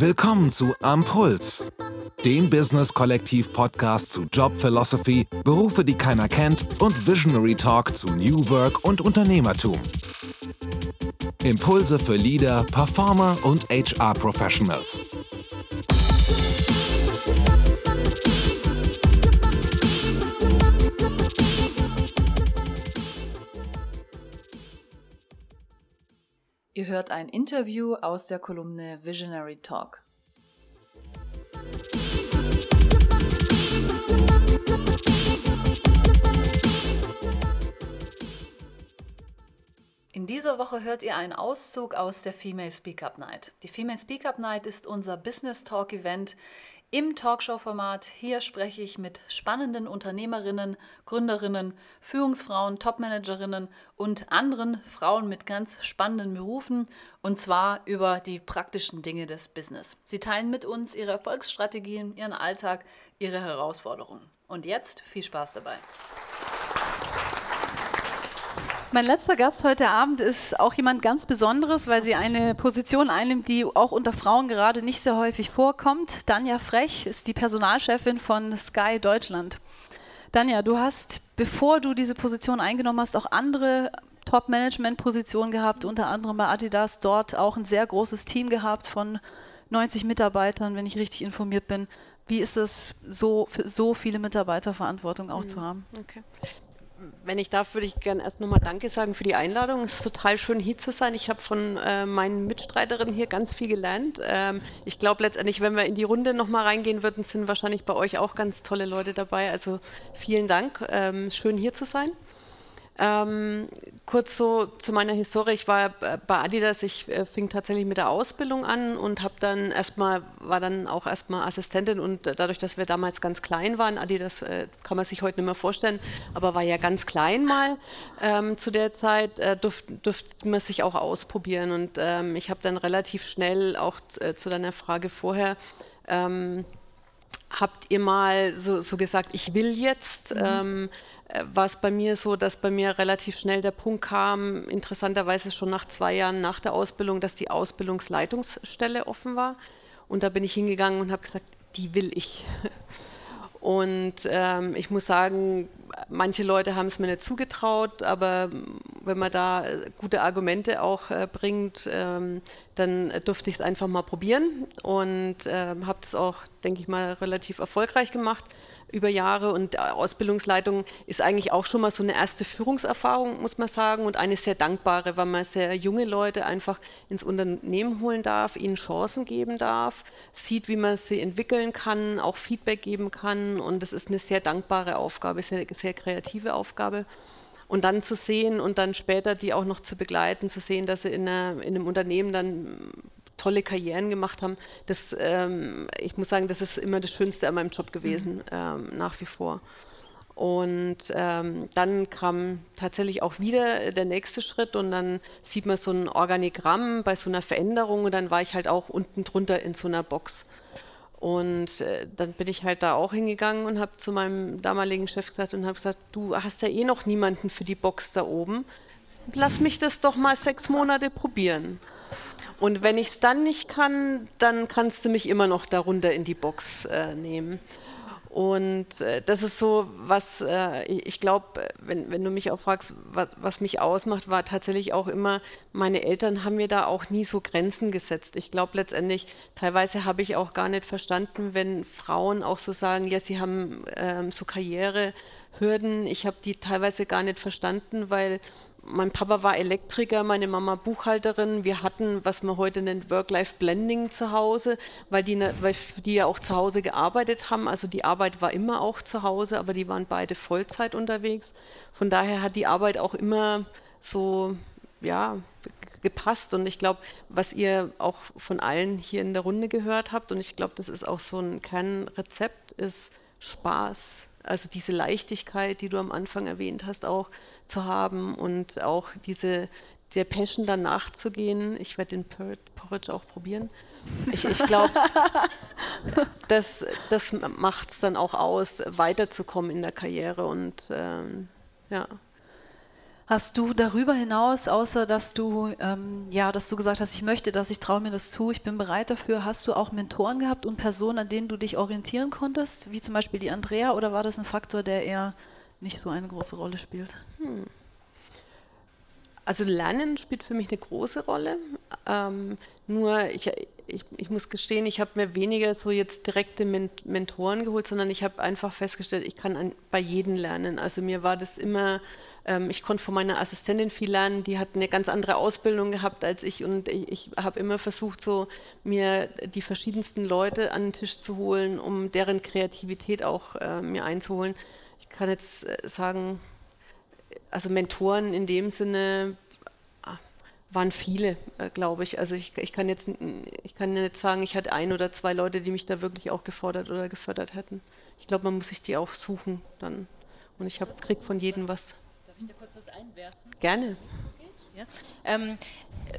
Willkommen zu Ampuls, dem Business-Kollektiv-Podcast zu Job Philosophy, Berufe, die keiner kennt und Visionary Talk zu New Work und Unternehmertum. Impulse für Leader, Performer und HR-Professionals. Ihr hört ein Interview aus der Kolumne Visionary Talk. In dieser Woche hört ihr einen Auszug aus der Female Speak Up Night. Die Female Speak Up Night ist unser Business Talk Event, im Talkshow-Format. Hier spreche ich mit spannenden Unternehmerinnen, Gründerinnen, Führungsfrauen, Topmanagerinnen und anderen Frauen mit ganz spannenden Berufen und zwar über die praktischen Dinge des Business. Sie teilen mit uns ihre Erfolgsstrategien, ihren Alltag, ihre Herausforderungen. Und jetzt viel Spaß dabei. Mein letzter Gast heute Abend ist auch jemand ganz Besonderes, weil sie eine Position einnimmt, die auch unter Frauen gerade nicht sehr häufig vorkommt. Danja Frech ist die Personalchefin von Sky Deutschland. Danja, du hast, bevor du diese Position eingenommen hast, auch andere Top-Management-Positionen gehabt, unter anderem bei Adidas, dort auch ein sehr großes Team gehabt von 90 Mitarbeitern, wenn ich richtig informiert bin. Wie ist es, so, so viele Mitarbeiterverantwortung auch mhm. zu haben? Okay wenn ich darf, würde ich gerne erst nochmal Danke sagen für die Einladung. Es ist total schön, hier zu sein. Ich habe von äh, meinen Mitstreiterinnen hier ganz viel gelernt. Ähm, ich glaube letztendlich, wenn wir in die Runde nochmal reingehen würden, sind wahrscheinlich bei euch auch ganz tolle Leute dabei. Also vielen Dank. Ähm, schön hier zu sein. Ähm, kurz so zu meiner Historie. Ich war bei Adidas, ich äh, fing tatsächlich mit der Ausbildung an und habe dann erstmal, war dann auch erstmal Assistentin und dadurch, dass wir damals ganz klein waren, Adidas äh, kann man sich heute nicht mehr vorstellen, aber war ja ganz klein mal ähm, zu der Zeit, äh, durfte durft man sich auch ausprobieren und ähm, ich habe dann relativ schnell auch äh, zu deiner Frage vorher ähm, habt ihr mal so, so, gesagt, ich will jetzt? Mhm. Ähm, äh, war es bei mir so, dass bei mir relativ schnell der Punkt kam, interessanterweise schon nach zwei Jahren nach der Ausbildung, dass die Ausbildungsleitungsstelle offen war. Und da bin ich hingegangen und habe gesagt, die will ich. Und ähm, ich muss sagen, manche Leute haben es mir nicht zugetraut, aber wenn man da gute Argumente auch äh, bringt, ähm, dann durfte ich es einfach mal probieren und ähm, habe das auch, denke ich mal, relativ erfolgreich gemacht über Jahre und Ausbildungsleitung ist eigentlich auch schon mal so eine erste Führungserfahrung, muss man sagen, und eine sehr dankbare, weil man sehr junge Leute einfach ins Unternehmen holen darf, ihnen Chancen geben darf, sieht, wie man sie entwickeln kann, auch Feedback geben kann und das ist eine sehr dankbare Aufgabe, sehr, sehr kreative Aufgabe. Und dann zu sehen und dann später die auch noch zu begleiten, zu sehen, dass sie in, einer, in einem Unternehmen dann tolle Karrieren gemacht haben. Das, ähm, ich muss sagen, das ist immer das Schönste an meinem Job gewesen, mhm. ähm, nach wie vor. Und ähm, dann kam tatsächlich auch wieder der nächste Schritt und dann sieht man so ein Organigramm bei so einer Veränderung und dann war ich halt auch unten drunter in so einer Box. Und äh, dann bin ich halt da auch hingegangen und habe zu meinem damaligen Chef gesagt und habe gesagt, du hast ja eh noch niemanden für die Box da oben. Lass mich das doch mal sechs Monate probieren. Und wenn ich es dann nicht kann, dann kannst du mich immer noch darunter in die Box äh, nehmen. Und äh, das ist so, was äh, ich, glaube, wenn, wenn du mich auch fragst, was, was mich ausmacht, war tatsächlich auch immer, meine Eltern haben mir da auch nie so Grenzen gesetzt. Ich glaube letztendlich, teilweise habe ich auch gar nicht verstanden, wenn Frauen auch so sagen, ja, sie haben ähm, so Karrierehürden. Ich habe die teilweise gar nicht verstanden, weil mein Papa war Elektriker, meine Mama Buchhalterin. Wir hatten, was man heute nennt, Work-Life-Blending zu Hause, weil die, ne, weil die ja auch zu Hause gearbeitet haben. Also die Arbeit war immer auch zu Hause, aber die waren beide Vollzeit unterwegs. Von daher hat die Arbeit auch immer so, ja, gepasst. Und ich glaube, was ihr auch von allen hier in der Runde gehört habt, und ich glaube, das ist auch so ein Kernrezept, ist Spaß also diese Leichtigkeit, die du am Anfang erwähnt hast, auch zu haben und auch diese der Passion dann nachzugehen. Ich werde den Porridge auch probieren. Ich, ich glaube, das, das macht es dann auch aus, weiterzukommen in der Karriere und ähm, ja. Hast du darüber hinaus, außer dass du, ähm, ja, dass du gesagt hast, ich möchte das, ich traue mir das zu, ich bin bereit dafür, hast du auch Mentoren gehabt und Personen, an denen du dich orientieren konntest, wie zum Beispiel die Andrea, oder war das ein Faktor, der eher nicht so eine große Rolle spielt? Hm. Also Lernen spielt für mich eine große Rolle. Ähm, nur ich, ich, ich, muss gestehen, ich habe mir weniger so jetzt direkte Ment Mentoren geholt, sondern ich habe einfach festgestellt, ich kann an, bei jedem lernen. Also mir war das immer, ähm, ich konnte von meiner Assistentin viel lernen, die hat eine ganz andere Ausbildung gehabt als ich und ich, ich habe immer versucht, so mir die verschiedensten Leute an den Tisch zu holen, um deren Kreativität auch äh, mir einzuholen. Ich kann jetzt äh, sagen, also Mentoren in dem Sinne waren viele, äh, glaube ich. Also ich, ich, kann jetzt ich kann nicht sagen, ich hatte ein oder zwei Leute, die mich da wirklich auch gefordert oder gefördert hätten. Ich glaube, man muss sich die auch suchen dann. Und ich habe krieg von jedem was. Darf ich da kurz was einwerfen? Gerne. Ja. Ähm,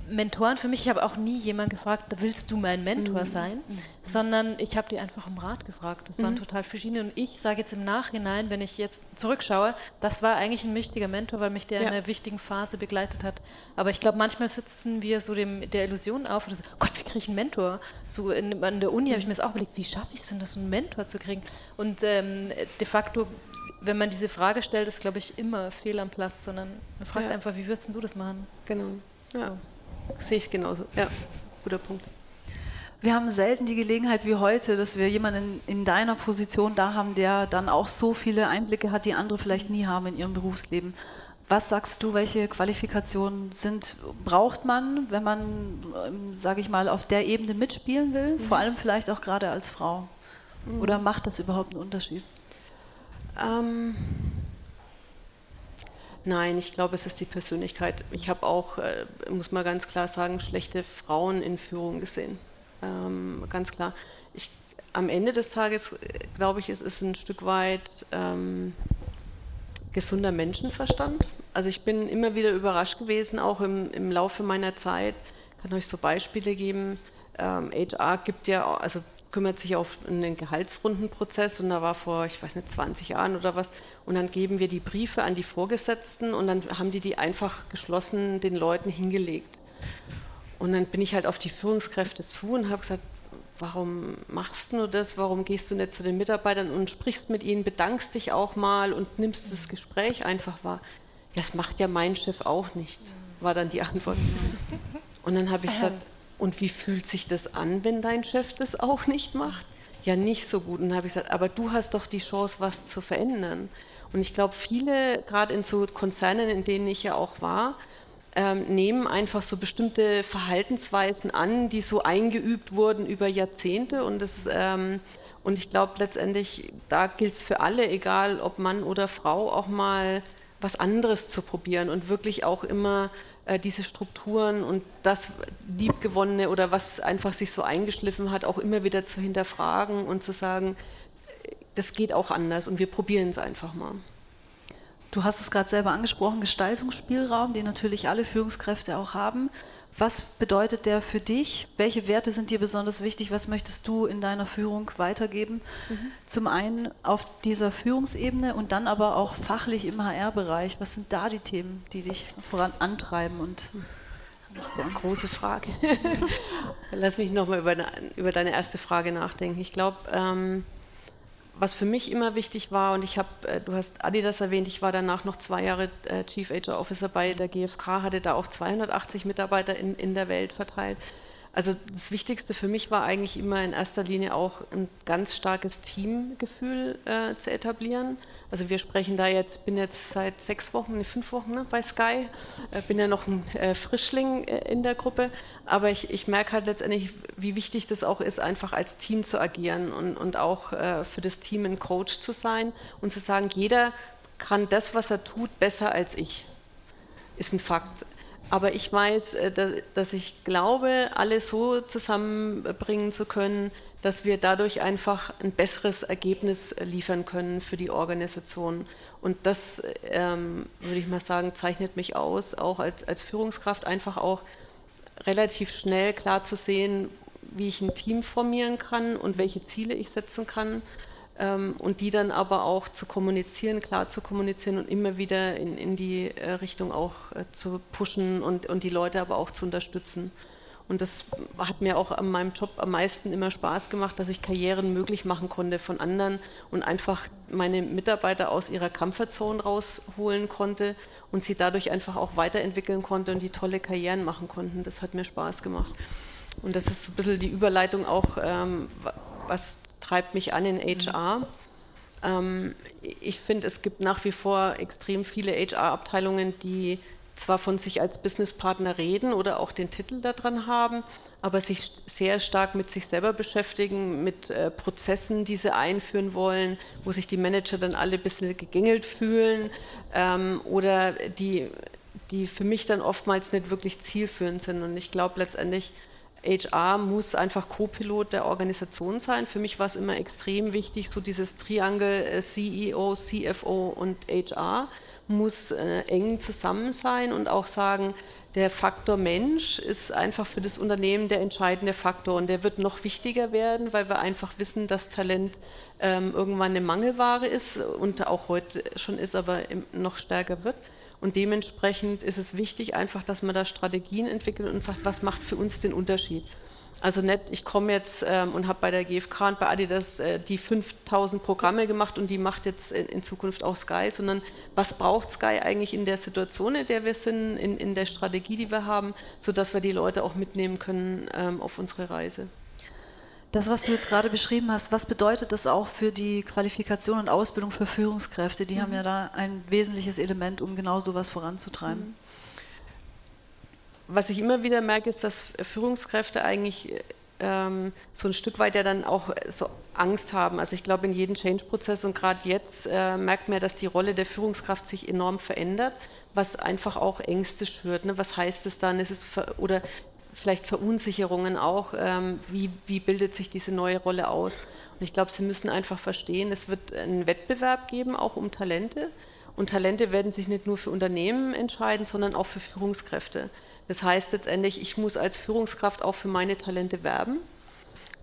Mentoren für mich, ich habe auch nie jemand gefragt, willst du mein Mentor mhm. sein, mhm. sondern ich habe die einfach um Rat gefragt. Das mhm. waren total verschiedene und ich sage jetzt im Nachhinein, wenn ich jetzt zurückschaue, das war eigentlich ein wichtiger Mentor, weil mich der ja. in einer wichtigen Phase begleitet hat. Aber ich glaube, manchmal sitzen wir so dem, der Illusion auf oder so, Gott, wie kriege ich einen Mentor? So in, an der Uni habe ich mir das auch überlegt, wie schaffe ich es denn, das einen Mentor zu kriegen? Und ähm, de facto wenn man diese Frage stellt, ist, glaube ich, immer fehl am Platz, sondern man fragt ja. einfach, wie würdest du das machen? Genau. Ja. Sehe ich genauso. Ja, guter Punkt. Wir haben selten die Gelegenheit wie heute, dass wir jemanden in deiner Position da haben, der dann auch so viele Einblicke hat, die andere vielleicht nie haben in ihrem Berufsleben. Was sagst du, welche Qualifikationen sind, braucht man, wenn man, ähm, sage ich mal, auf der Ebene mitspielen will, mhm. vor allem vielleicht auch gerade als Frau? Mhm. Oder macht das überhaupt einen Unterschied? Ähm, Nein, ich glaube, es ist die Persönlichkeit. Ich habe auch, äh, muss man ganz klar sagen, schlechte Frauen in Führung gesehen. Ähm, ganz klar. Ich, am Ende des Tages, äh, glaube ich, es ist ein Stück weit ähm, gesunder Menschenverstand. Also ich bin immer wieder überrascht gewesen, auch im, im Laufe meiner Zeit. Ich kann euch so Beispiele geben. Ähm, HR gibt ja, also kümmert sich auf einen Gehaltsrundenprozess und da war vor, ich weiß nicht, 20 Jahren oder was. Und dann geben wir die Briefe an die Vorgesetzten und dann haben die die einfach geschlossen den Leuten hingelegt. Und dann bin ich halt auf die Führungskräfte zu und habe gesagt, warum machst du das? Warum gehst du nicht zu den Mitarbeitern und sprichst mit ihnen, bedankst dich auch mal und nimmst das Gespräch einfach wahr? Ja, das macht ja mein Chef auch nicht, war dann die Antwort. Und dann habe ich gesagt, und wie fühlt sich das an, wenn dein Chef das auch nicht macht? Ja, nicht so gut. Und dann habe ich gesagt, aber du hast doch die Chance, was zu verändern. Und ich glaube, viele, gerade in so Konzernen, in denen ich ja auch war, ähm, nehmen einfach so bestimmte Verhaltensweisen an, die so eingeübt wurden über Jahrzehnte. Und, das, ähm, und ich glaube letztendlich, da gilt es für alle, egal ob Mann oder Frau, auch mal was anderes zu probieren und wirklich auch immer diese Strukturen und das Liebgewonnene oder was einfach sich so eingeschliffen hat, auch immer wieder zu hinterfragen und zu sagen, das geht auch anders und wir probieren es einfach mal. Du hast es gerade selber angesprochen, Gestaltungsspielraum, den natürlich alle Führungskräfte auch haben. Was bedeutet der für dich? Welche Werte sind dir besonders wichtig? Was möchtest du in deiner Führung weitergeben? Mhm. Zum einen auf dieser Führungsebene und dann aber auch fachlich im HR-Bereich. Was sind da die Themen, die dich voran antreiben? Und Große Frage. Lass mich nochmal über, über deine erste Frage nachdenken. Ich glaube, ähm, was für mich immer wichtig war, und ich habe, äh, du hast Adidas erwähnt, ich war danach noch zwei Jahre äh, Chief HR Officer bei der GfK, hatte da auch 280 Mitarbeiter in, in der Welt verteilt. Also das Wichtigste für mich war eigentlich immer in erster Linie auch ein ganz starkes Teamgefühl äh, zu etablieren. Also wir sprechen da jetzt, bin jetzt seit sechs Wochen, ne, fünf Wochen ne, bei Sky, äh, bin ja noch ein äh, Frischling äh, in der Gruppe, aber ich, ich merke halt letztendlich, wie wichtig das auch ist, einfach als Team zu agieren und, und auch äh, für das Team ein Coach zu sein und zu sagen, jeder kann das, was er tut, besser als ich. Ist ein Fakt. Aber ich weiß, äh, dass ich glaube, alles so zusammenbringen zu können, dass wir dadurch einfach ein besseres Ergebnis liefern können für die Organisation. Und das, ähm, würde ich mal sagen, zeichnet mich aus, auch als, als Führungskraft einfach auch relativ schnell klar zu sehen, wie ich ein Team formieren kann und welche Ziele ich setzen kann ähm, und die dann aber auch zu kommunizieren, klar zu kommunizieren und immer wieder in, in die äh, Richtung auch äh, zu pushen und, und die Leute aber auch zu unterstützen. Und das hat mir auch an meinem Job am meisten immer Spaß gemacht, dass ich Karrieren möglich machen konnte von anderen und einfach meine Mitarbeiter aus ihrer Comfortzone rausholen konnte und sie dadurch einfach auch weiterentwickeln konnte und die tolle Karrieren machen konnten. Das hat mir Spaß gemacht. Und das ist so ein bisschen die Überleitung auch, ähm, was treibt mich an in HR. Ähm, ich finde, es gibt nach wie vor extrem viele HR-Abteilungen, die zwar von sich als Businesspartner reden oder auch den Titel daran haben, aber sich sehr stark mit sich selber beschäftigen, mit äh, Prozessen, die sie einführen wollen, wo sich die Manager dann alle ein bisschen gegängelt fühlen ähm, oder die, die für mich dann oftmals nicht wirklich zielführend sind. Und ich glaube letztendlich, HR muss einfach Co-Pilot der Organisation sein. Für mich war es immer extrem wichtig, so dieses Triangel äh, CEO, CFO und HR muss äh, eng zusammen sein und auch sagen, der Faktor Mensch ist einfach für das Unternehmen der entscheidende Faktor und der wird noch wichtiger werden, weil wir einfach wissen, dass Talent ähm, irgendwann eine Mangelware ist und auch heute schon ist, aber noch stärker wird. Und dementsprechend ist es wichtig einfach, dass man da Strategien entwickelt und sagt, was macht für uns den Unterschied. Also nicht, ich komme jetzt ähm, und habe bei der GfK und bei Adidas äh, die 5000 Programme gemacht und die macht jetzt in, in, Zukunft auch Sky, sondern was braucht Sky eigentlich in der Situation, in der wir sind, in, in der Strategie, die wir haben, sodass wir die Leute auch mitnehmen können ähm, auf unsere Reise. Das, was du jetzt gerade beschrieben hast, was bedeutet das auch für die Qualifikation und Ausbildung für Führungskräfte? Die mhm. haben ja da ein wesentliches Element, um genau sowas voranzutreiben. Mhm was ich immer wieder merke, ist, dass Führungskräfte eigentlich ähm, so ein Stück weit ja dann auch so Angst haben. Also ich glaube, in jedem Change-Prozess und gerade jetzt äh, merkt man, dass die Rolle der Führungskraft sich enorm verändert, was einfach auch Ängste schürt. Ne? Was heißt es dann? Ist es oder vielleicht Verunsicherungen auch? Ähm, wie, wie bildet sich diese neue Rolle aus? Und ich glaube, Sie müssen einfach verstehen, es wird einen Wettbewerb geben, auch um Talente. Und Talente werden sich nicht nur für Unternehmen entscheiden, sondern auch für Führungskräfte. Das heißt letztendlich, ich muss als Führungskraft auch für meine Talente werben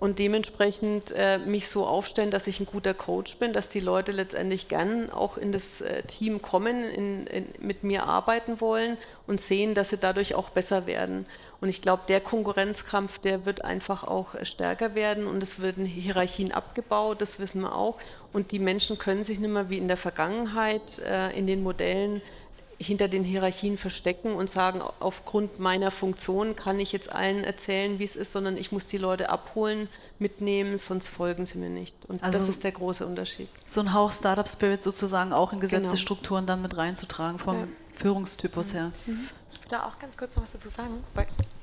und dementsprechend äh, mich so aufstellen, dass ich ein guter Coach bin, dass die Leute letztendlich gern auch in das äh, Team kommen, in, in, mit mir arbeiten wollen und sehen, dass sie dadurch auch besser werden. Und ich glaube, der Konkurrenzkampf, der wird einfach auch stärker werden und es werden Hierarchien abgebaut, das wissen wir auch. Und die Menschen können sich nicht mehr wie in der Vergangenheit äh, in den Modellen hinter den Hierarchien verstecken und sagen, aufgrund meiner Funktion kann ich jetzt allen erzählen, wie es ist, sondern ich muss die Leute abholen, mitnehmen, sonst folgen sie mir nicht. Und also das ist der große Unterschied. So ein Hauch Startup Spirit sozusagen auch in gesetzte genau. Strukturen dann mit reinzutragen, vom ja. Führungstypus her. Mhm. Ich würde da auch ganz kurz noch was dazu sagen.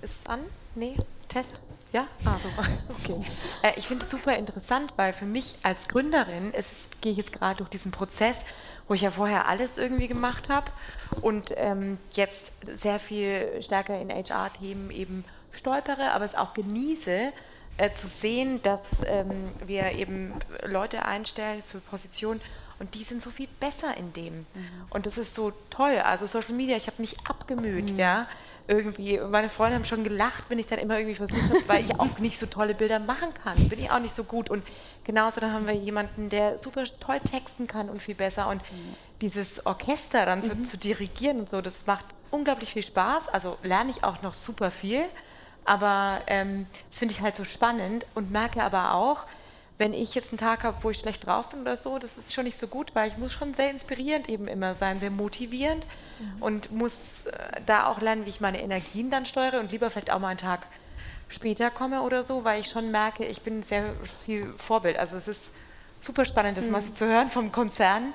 Ist es an? Nee? Test? Ja? Ah, super. Okay. Äh, ich finde es super interessant, weil für mich als Gründerin gehe ich jetzt gerade durch diesen Prozess, wo ich ja vorher alles irgendwie gemacht habe und ähm, jetzt sehr viel stärker in HR-Themen eben stolpere, aber es auch genieße, äh, zu sehen, dass ähm, wir eben Leute einstellen für Positionen und die sind so viel besser in dem. Mhm. Und das ist so toll. Also Social Media, ich habe mich abgemüht, mhm. ja. Irgendwie, meine Freunde haben schon gelacht, wenn ich dann immer irgendwie versucht habe, weil ich auch nicht so tolle Bilder machen kann. Bin ich auch nicht so gut. Und genauso dann haben wir jemanden, der super toll texten kann und viel besser. Und mhm. dieses Orchester dann zu, mhm. zu dirigieren und so, das macht unglaublich viel Spaß. Also lerne ich auch noch super viel. Aber ähm, das finde ich halt so spannend und merke aber auch, wenn ich jetzt einen Tag habe, wo ich schlecht drauf bin oder so, das ist schon nicht so gut, weil ich muss schon sehr inspirierend eben immer sein, sehr motivierend mhm. und muss äh, da auch lernen, wie ich meine Energien dann steuere und lieber vielleicht auch mal einen Tag später komme oder so, weil ich schon merke, ich bin sehr viel Vorbild. Also es ist super spannend, das mhm. mal so zu hören vom Konzern,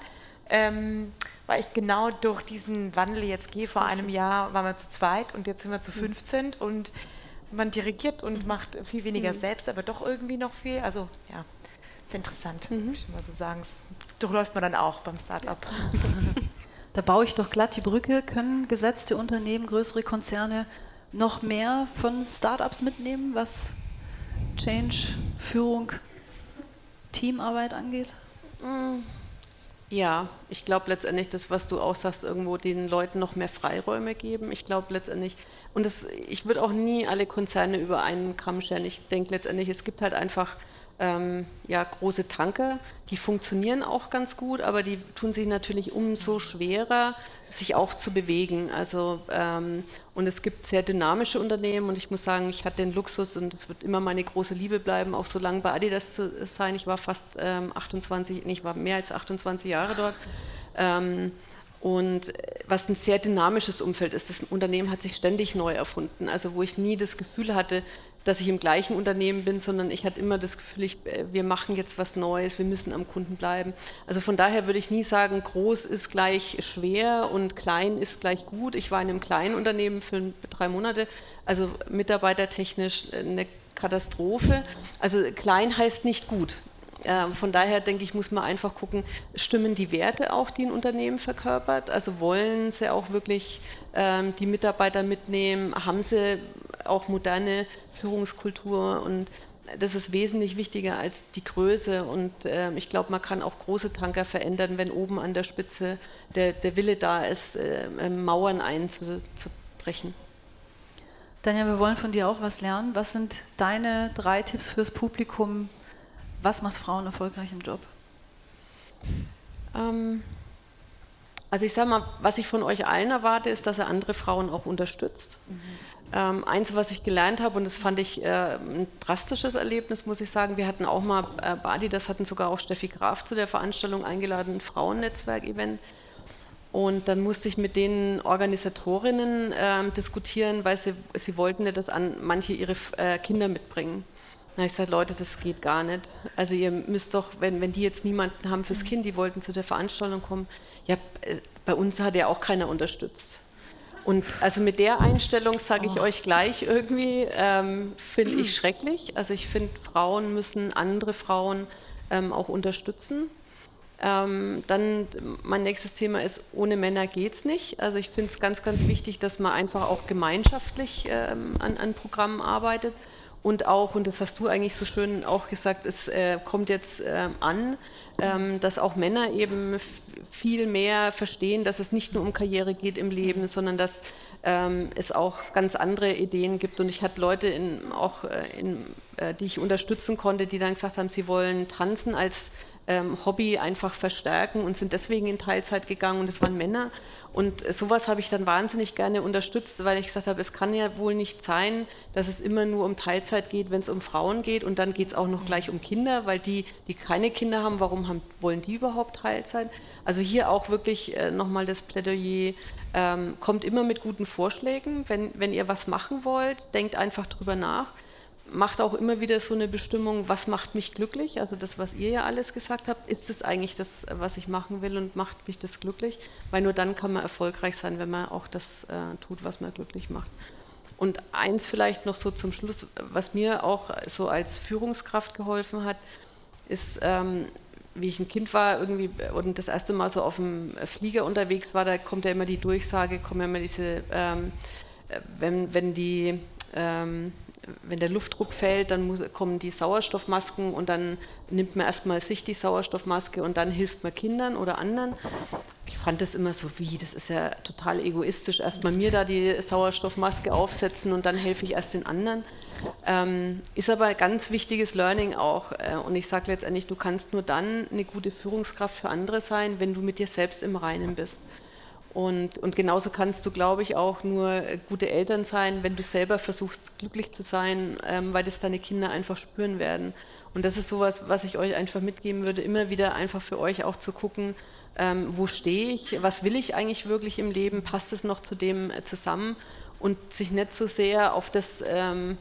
ähm, weil ich genau durch diesen Wandel jetzt gehe. Vor einem Jahr waren wir zu zweit und jetzt sind wir zu 15 mhm. und man dirigiert und mhm. macht viel weniger mhm. selbst, aber doch irgendwie noch viel. Also ja, ist interessant, mhm. ich mal so sagen. Das durchläuft man dann auch beim Startup. Da baue ich doch glatt die Brücke. Können gesetzte Unternehmen, größere Konzerne noch mehr von Startups mitnehmen, was Change, Führung, Teamarbeit angeht? Mhm. Ja, ich glaube letztendlich das, was du auch sagst, irgendwo den Leuten noch mehr Freiräume geben. Ich glaube letztendlich, und das, ich würde auch nie alle Konzerne über einen Kamm scheren. Ich denke letztendlich, es gibt halt einfach ähm, ja, große Tanker, die funktionieren auch ganz gut, aber die tun sich natürlich umso schwerer, sich auch zu bewegen. Also, ähm, und es gibt sehr dynamische Unternehmen und ich muss sagen, ich hatte den Luxus und es wird immer meine große Liebe bleiben, auch so lange bei Adidas zu sein. Ich war fast ähm, 28, ich war mehr als 28 Jahre dort. Und was ein sehr dynamisches Umfeld ist, das Unternehmen hat sich ständig neu erfunden. Also wo ich nie das Gefühl hatte, dass ich im gleichen Unternehmen bin, sondern ich hatte immer das Gefühl, ich, äh, wir machen jetzt was Neues, wir müssen am Kunden bleiben. Also von daher würde ich nie sagen, groß ist gleich schwer und klein ist gleich gut. Ich war in einem kleinen Unternehmen für drei Monate, also mitarbeitertechnisch eine Katastrophe. Also klein heißt nicht gut. Ähm, von daher denke ich, muss man einfach gucken, stimmen die Werte auch, die ein Unternehmen verkörpert? Also wollen sie auch wirklich ähm, die Mitarbeiter mitnehmen? Haben sie auch moderne Führungskultur und das ist wesentlich wichtiger als die Größe. Und äh, ich glaube, man kann auch große Tanker verändern, wenn oben an der Spitze der, der Wille da ist, äh, ähm, Mauern einzubrechen. Daniel, wir wollen von dir auch was lernen. Was sind deine drei Tipps fürs Publikum? Was macht Frauen erfolgreich im Job? Ähm, also ich sage mal, was ich von euch allen erwarte, ist, dass ihr andere Frauen auch unterstützt. Mhm. Ähm, eins, was ich gelernt habe, und das fand ich äh, ein drastisches Erlebnis, muss ich sagen, wir hatten auch mal äh, Badi, das hatten sogar auch Steffi Graf zu der Veranstaltung eingeladen, ein Frauennetzwerk-Event. Und dann musste ich mit den Organisatorinnen äh, diskutieren, weil sie, sie wollten ja, dass an manche ihre äh, Kinder mitbringen. Habe ich gesagt, Leute, das geht gar nicht. Also ihr müsst doch, wenn, wenn die jetzt niemanden haben fürs Kind, die wollten zu der Veranstaltung kommen, ja, äh, bei uns hat ja auch keiner unterstützt. Und also mit der Einstellung sage ich oh. euch gleich irgendwie, ähm, finde ich schrecklich. Also ich finde, Frauen müssen andere Frauen ähm, auch unterstützen. Ähm, dann mein nächstes Thema ist, ohne Männer geht es nicht. Also ich finde es ganz, ganz wichtig, dass man einfach auch gemeinschaftlich ähm, an, an Programmen arbeitet und auch, und das hast du eigentlich so schön auch gesagt, es äh, kommt jetzt äh, an, ähm, dass auch Männer eben viel mehr verstehen, dass es nicht nur um Karriere geht im Leben, sondern dass ähm, es auch ganz andere Ideen gibt. Und ich hatte Leute, in, auch äh, in, äh, die ich unterstützen konnte, die dann gesagt haben, sie wollen tanzen als ähm, Hobby einfach verstärken und sind deswegen in Teilzeit gegangen. Und es waren Männer. Und sowas habe ich dann wahnsinnig gerne unterstützt, weil ich gesagt habe, es kann ja wohl nicht sein, dass es immer nur um Teilzeit geht, wenn es um Frauen geht und dann geht es auch noch gleich um Kinder, weil die, die keine Kinder haben, warum haben, wollen die überhaupt Teilzeit? Also hier auch wirklich äh, nochmal das Plädoyer, ähm, kommt immer mit guten Vorschlägen. Wenn, wenn ihr was machen wollt, denkt einfach drüber nach macht auch immer wieder so eine Bestimmung, was macht mich glücklich? Also das, was ihr ja alles gesagt habt, ist das eigentlich das, was ich machen will und macht mich das glücklich? Weil nur dann kann man erfolgreich sein, wenn man auch das äh, tut, was man glücklich macht. Und eins vielleicht noch so zum Schluss, was mir auch so als Führungskraft geholfen hat, ist, ähm, wie ich ein Kind war irgendwie und das erste Mal so auf dem Flieger unterwegs war, da kommt ja immer die Durchsage, kommen ja immer diese, ähm, wenn, wenn die ähm, wenn der Luftdruck fällt, dann muss, kommen die Sauerstoffmasken und dann nimmt man erstmal sich die Sauerstoffmaske und dann hilft man Kindern oder anderen. Ich fand das immer so, wie, das ist ja total egoistisch, erstmal mir da die Sauerstoffmaske aufsetzen und dann helfe ich erst den anderen. Ähm, ist aber ein ganz wichtiges Learning auch. Äh, und ich sage letztendlich, du kannst nur dann eine gute Führungskraft für andere sein, wenn du mit dir selbst im Reinen bist. Und, und genauso kannst du, glaube ich, auch nur gute Eltern sein, wenn du selber versuchst, glücklich zu sein, ähm, weil das deine Kinder einfach spüren werden. Und das ist sowas, was ich euch einfach mitgeben würde, immer wieder einfach für euch auch zu gucken, ähm, wo stehe ich, was will ich eigentlich wirklich im Leben, passt es noch zu dem äh, zusammen und sich nicht so sehr auf das ähm,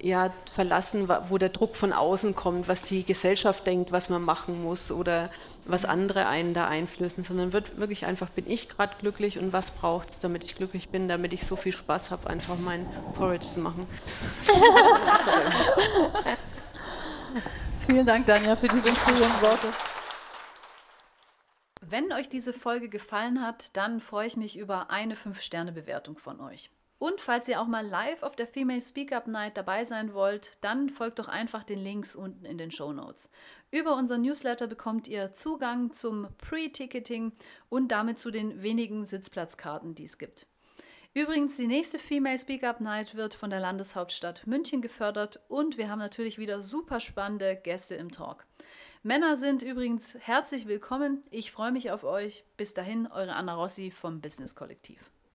ja, verlassen, wo der Druck von außen kommt, was die Gesellschaft denkt, was man machen muss oder was andere einen da einflößen, sondern wird wirklich einfach, bin ich gerade glücklich und was braucht es, damit ich glücklich bin, damit ich so viel Spaß habe, einfach mein Porridge zu machen. Vielen Dank, Danja, für diese inspirierenden Worte. Wenn euch diese Folge gefallen hat, dann freue ich mich über eine 5-Sterne-Bewertung von euch. Und falls ihr auch mal live auf der Female Speak Up Night dabei sein wollt, dann folgt doch einfach den Links unten in den Show Notes. Über unseren Newsletter bekommt ihr Zugang zum Pre-Ticketing und damit zu den wenigen Sitzplatzkarten, die es gibt. Übrigens, die nächste Female Speak Up Night wird von der Landeshauptstadt München gefördert und wir haben natürlich wieder super spannende Gäste im Talk. Männer sind übrigens herzlich willkommen. Ich freue mich auf euch. Bis dahin, eure Anna Rossi vom Business Kollektiv.